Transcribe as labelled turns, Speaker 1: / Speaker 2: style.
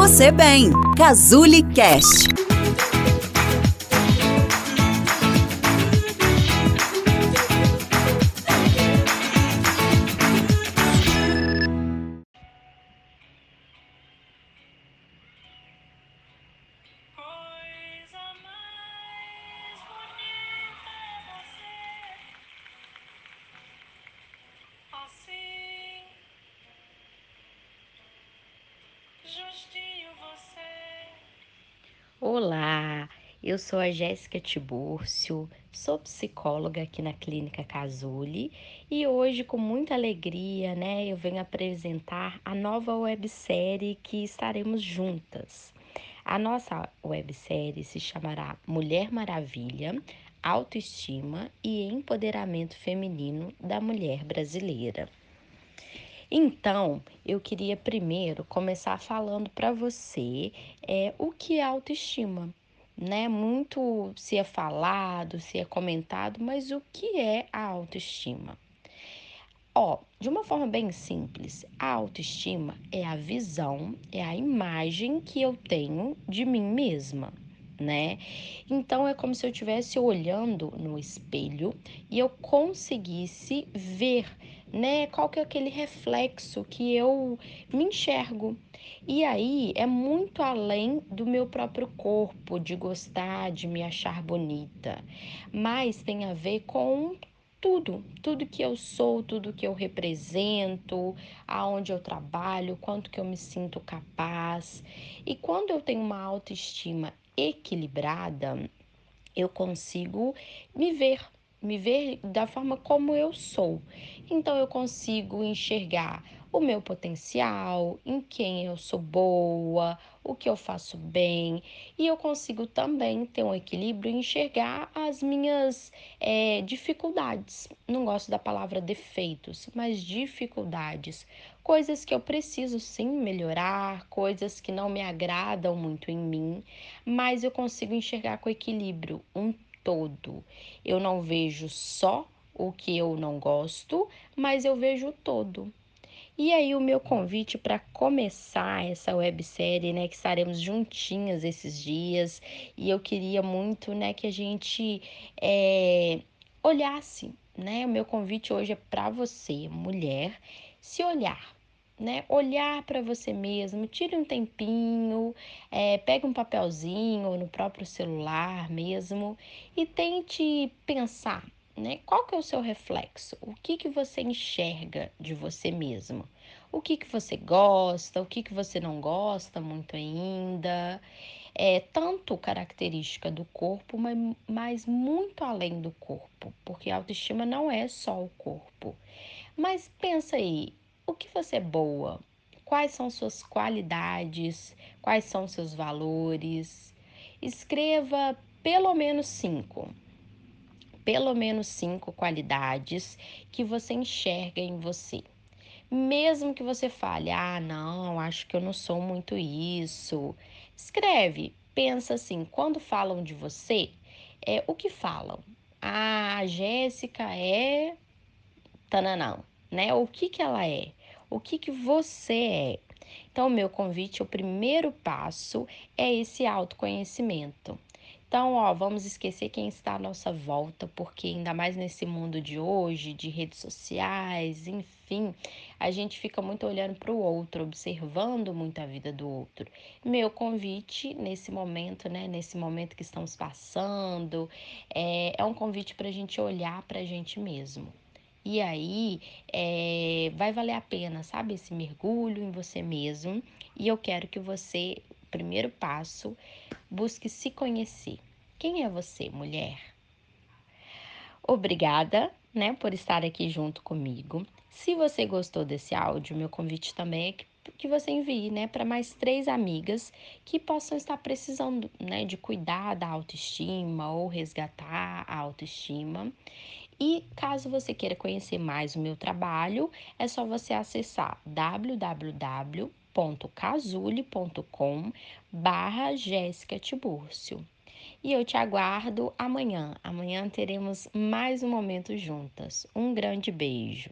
Speaker 1: você bem. Cazuli Cast.
Speaker 2: Olá, eu sou a Jéssica Tibúrcio, sou psicóloga aqui na Clínica Casuli e hoje, com muita alegria, né, eu venho apresentar a nova websérie que estaremos juntas. A nossa websérie se chamará Mulher Maravilha, Autoestima e Empoderamento Feminino da Mulher Brasileira. Então, eu queria primeiro começar falando para você é, o que é autoestima. Né? Muito se é falado, se é comentado, mas o que é a autoestima? Ó, de uma forma bem simples, a autoestima é a visão, é a imagem que eu tenho de mim mesma, né? Então é como se eu estivesse olhando no espelho e eu conseguisse ver né? Qual que é aquele reflexo que eu me enxergo? E aí é muito além do meu próprio corpo, de gostar, de me achar bonita, mas tem a ver com tudo, tudo que eu sou, tudo que eu represento, aonde eu trabalho, quanto que eu me sinto capaz. E quando eu tenho uma autoestima equilibrada, eu consigo me ver, me ver da forma como eu sou. Então eu consigo enxergar o meu potencial, em quem eu sou boa, o que eu faço bem, e eu consigo também ter um equilíbrio e enxergar as minhas é, dificuldades. Não gosto da palavra defeitos, mas dificuldades, coisas que eu preciso sim melhorar, coisas que não me agradam muito em mim, mas eu consigo enxergar com equilíbrio um todo. Eu não vejo só o que eu não gosto, mas eu vejo o todo. E aí o meu convite para começar essa websérie, né, que estaremos juntinhas esses dias, e eu queria muito, né, que a gente é, olhasse, né? O meu convite hoje é para você, mulher, se olhar, né? Olhar para você mesmo, tire um tempinho, é, pegue um papelzinho no próprio celular mesmo e tente pensar, né? Qual que é o seu reflexo? O que que você enxerga de você mesmo? O que que você gosta? O que que você não gosta muito ainda? É tanto característica do corpo, mas, mas muito além do corpo, porque a autoestima não é só o corpo. Mas pensa aí, o que você é boa? Quais são suas qualidades? Quais são seus valores? Escreva pelo menos cinco. Pelo menos cinco qualidades que você enxerga em você. Mesmo que você fale, ah, não, acho que eu não sou muito isso. Escreve, pensa assim, quando falam de você, é o que falam? Ah, a Jéssica é tananão, né? O que que ela é? O que, que você é. Então, o meu convite, o primeiro passo é esse autoconhecimento. Então, ó, vamos esquecer quem está à nossa volta, porque ainda mais nesse mundo de hoje, de redes sociais, enfim, a gente fica muito olhando para o outro, observando muito a vida do outro. Meu convite nesse momento, né, nesse momento que estamos passando, é, é um convite para a gente olhar para a gente mesmo. E aí é, vai valer a pena, sabe? Esse mergulho em você mesmo. E eu quero que você, primeiro passo, busque se conhecer. Quem é você, mulher? Obrigada, né, por estar aqui junto comigo. Se você gostou desse áudio, meu convite também é que, que você envie, né, para mais três amigas que possam estar precisando, né, de cuidar da autoestima ou resgatar a autoestima. E caso você queira conhecer mais o meu trabalho, é só você acessar www.casule.com barra Jéssica. E eu te aguardo amanhã. Amanhã teremos mais um momento juntas. Um grande beijo.